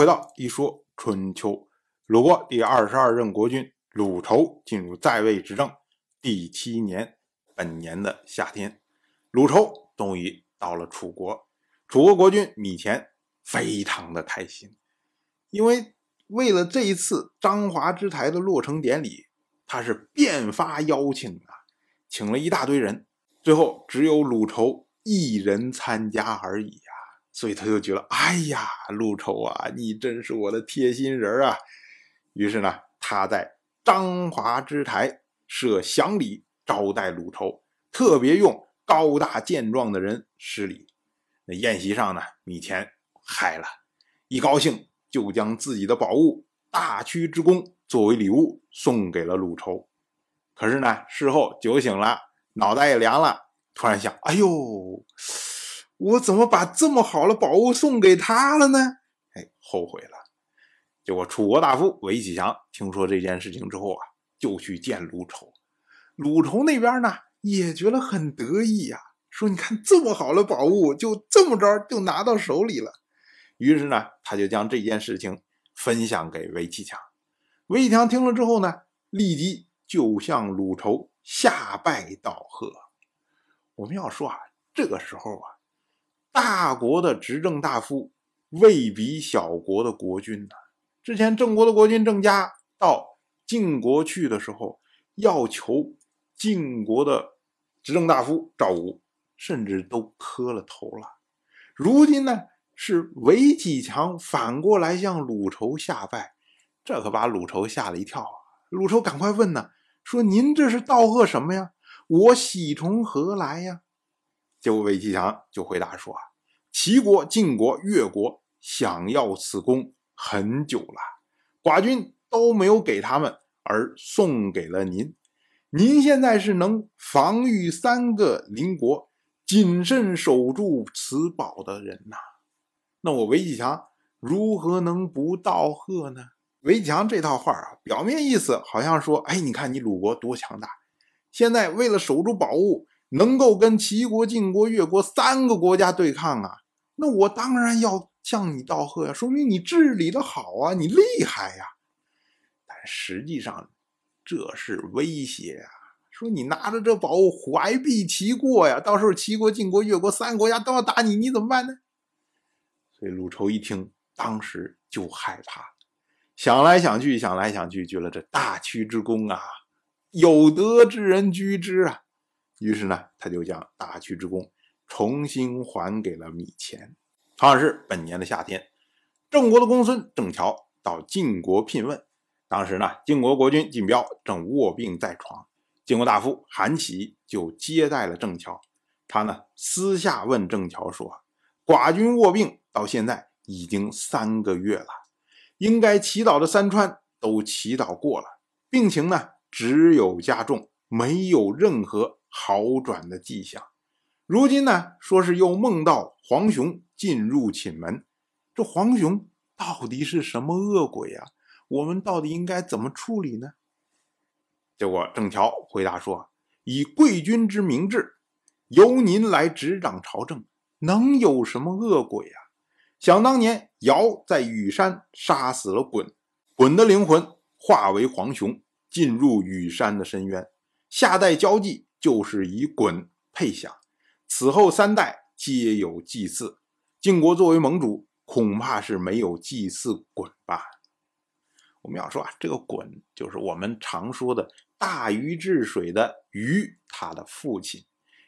回到一说春秋，鲁国第二十二任国君鲁仇进入在位执政第七年，本年的夏天，鲁仇终于到了楚国。楚国国君米虔非常的开心，因为为了这一次章华之台的落成典礼，他是遍发邀请啊，请了一大堆人，最后只有鲁仇一人参加而已。所以他就觉得，哎呀，鲁丑啊，你真是我的贴心人啊。于是呢，他在章华之台设祥礼招待鲁丑，特别用高大健壮的人施礼。那宴席上呢，米钱嗨了，一高兴就将自己的宝物大曲之弓作为礼物送给了鲁丑。可是呢，事后酒醒了，脑袋也凉了，突然想：哎呦，我怎么把这么好的宝物送给他了呢？哎，后悔了。结果楚国大夫韦启强听说这件事情之后啊，就去见鲁仇。鲁仇那边呢，也觉得很得意呀。说：“你看，这么好的宝物，就这么着就拿到手里了。”于是呢，他就将这件事情分享给韦启强。韦启强听了之后呢，立即就向鲁仇下拜道贺。我们要说啊，这个时候啊，大国的执政大夫未比小国的国君呢。之前郑国的国君郑家到晋国去的时候，要求晋国的执政大夫赵武。甚至都磕了头了。如今呢，是韦启强反过来向鲁仇下拜，这可把鲁仇吓了一跳啊！鲁仇赶快问呢，说：“您这是道贺什么呀？我喜从何来呀？”结果韦启强就回答说：“啊，齐国、晋国、越国想要此功很久了，寡君都没有给他们，而送给了您。您现在是能防御三个邻国。”谨慎守住此宝的人呐，那我韦启强如何能不道贺呢？韦启强这套话啊，表面意思好像说：“哎，你看你鲁国多强大，现在为了守住宝物，能够跟齐国、晋国、越国三个国家对抗啊，那我当然要向你道贺呀，说明你治理的好啊，你厉害呀。”但实际上，这是威胁啊。说你拿着这宝物怀璧其过呀，到时候齐国、晋国、越国三个国家都要打你，你怎么办呢？所以鲁仇一听，当时就害怕，想来想去，想来想去，觉得这大屈之功啊，有德之人居之啊。于是呢，他就将大屈之功重新还给了米钱。同样是本年的夏天，郑国的公孙郑乔到晋国聘问，当时呢，晋国国君晋彪正卧病在床。晋国大夫韩起就接待了郑乔，他呢私下问郑乔说：“寡君卧病到现在已经三个月了，应该祈祷的三川都祈祷过了，病情呢只有加重，没有任何好转的迹象。如今呢说是又梦到黄熊进入寝门，这黄熊到底是什么恶鬼啊？我们到底应该怎么处理呢？”结果郑乔回答说：“以贵君之明志，由您来执掌朝政，能有什么恶鬼啊？想当年，尧在羽山杀死了鲧，鲧的灵魂化为黄熊，进入羽山的深渊。夏代交际就是以鲧配享，此后三代皆有祭祀。晋国作为盟主，恐怕是没有祭祀鲧吧？我们要说啊，这个鲧就是我们常说的。”大禹治水的禹，他的父亲，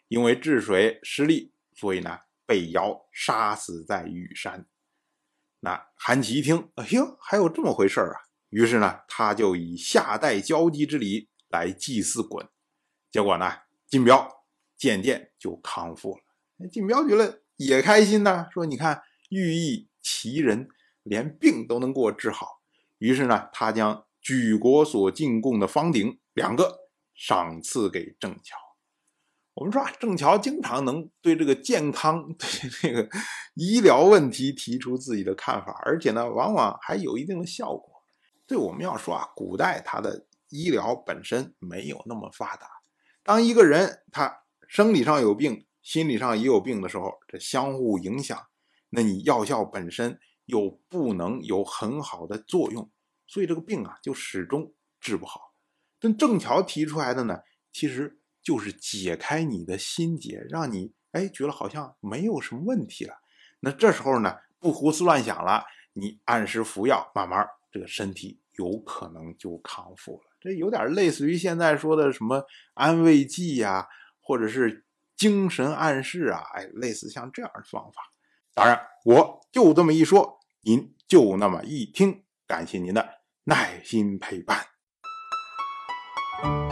因为治水失利，所以呢被尧杀死在羽山。那韩琦一听，哎呦，还有这么回事啊！于是呢，他就以夏代交际之礼来祭祀鲧。结果呢，晋彪渐渐就康复了。晋彪觉得也开心呐，说：“你看，寓意奇人，连病都能给我治好。”于是呢，他将举国所进贡的方鼎。两个赏赐给郑乔。我们说啊，郑乔经常能对这个健康、对这个医疗问题提出自己的看法，而且呢，往往还有一定的效果。对我们要说啊，古代他的医疗本身没有那么发达。当一个人他生理上有病，心理上也有病的时候，这相互影响，那你药效本身又不能有很好的作用，所以这个病啊就始终治不好。但正巧提出来的呢，其实就是解开你的心结，让你哎觉得好像没有什么问题了。那这时候呢，不胡思乱想了，你按时服药，慢慢这个身体有可能就康复了。这有点类似于现在说的什么安慰剂呀，或者是精神暗示啊，哎，类似像这样的方法。当然，我就这么一说，您就那么一听，感谢您的耐心陪伴。《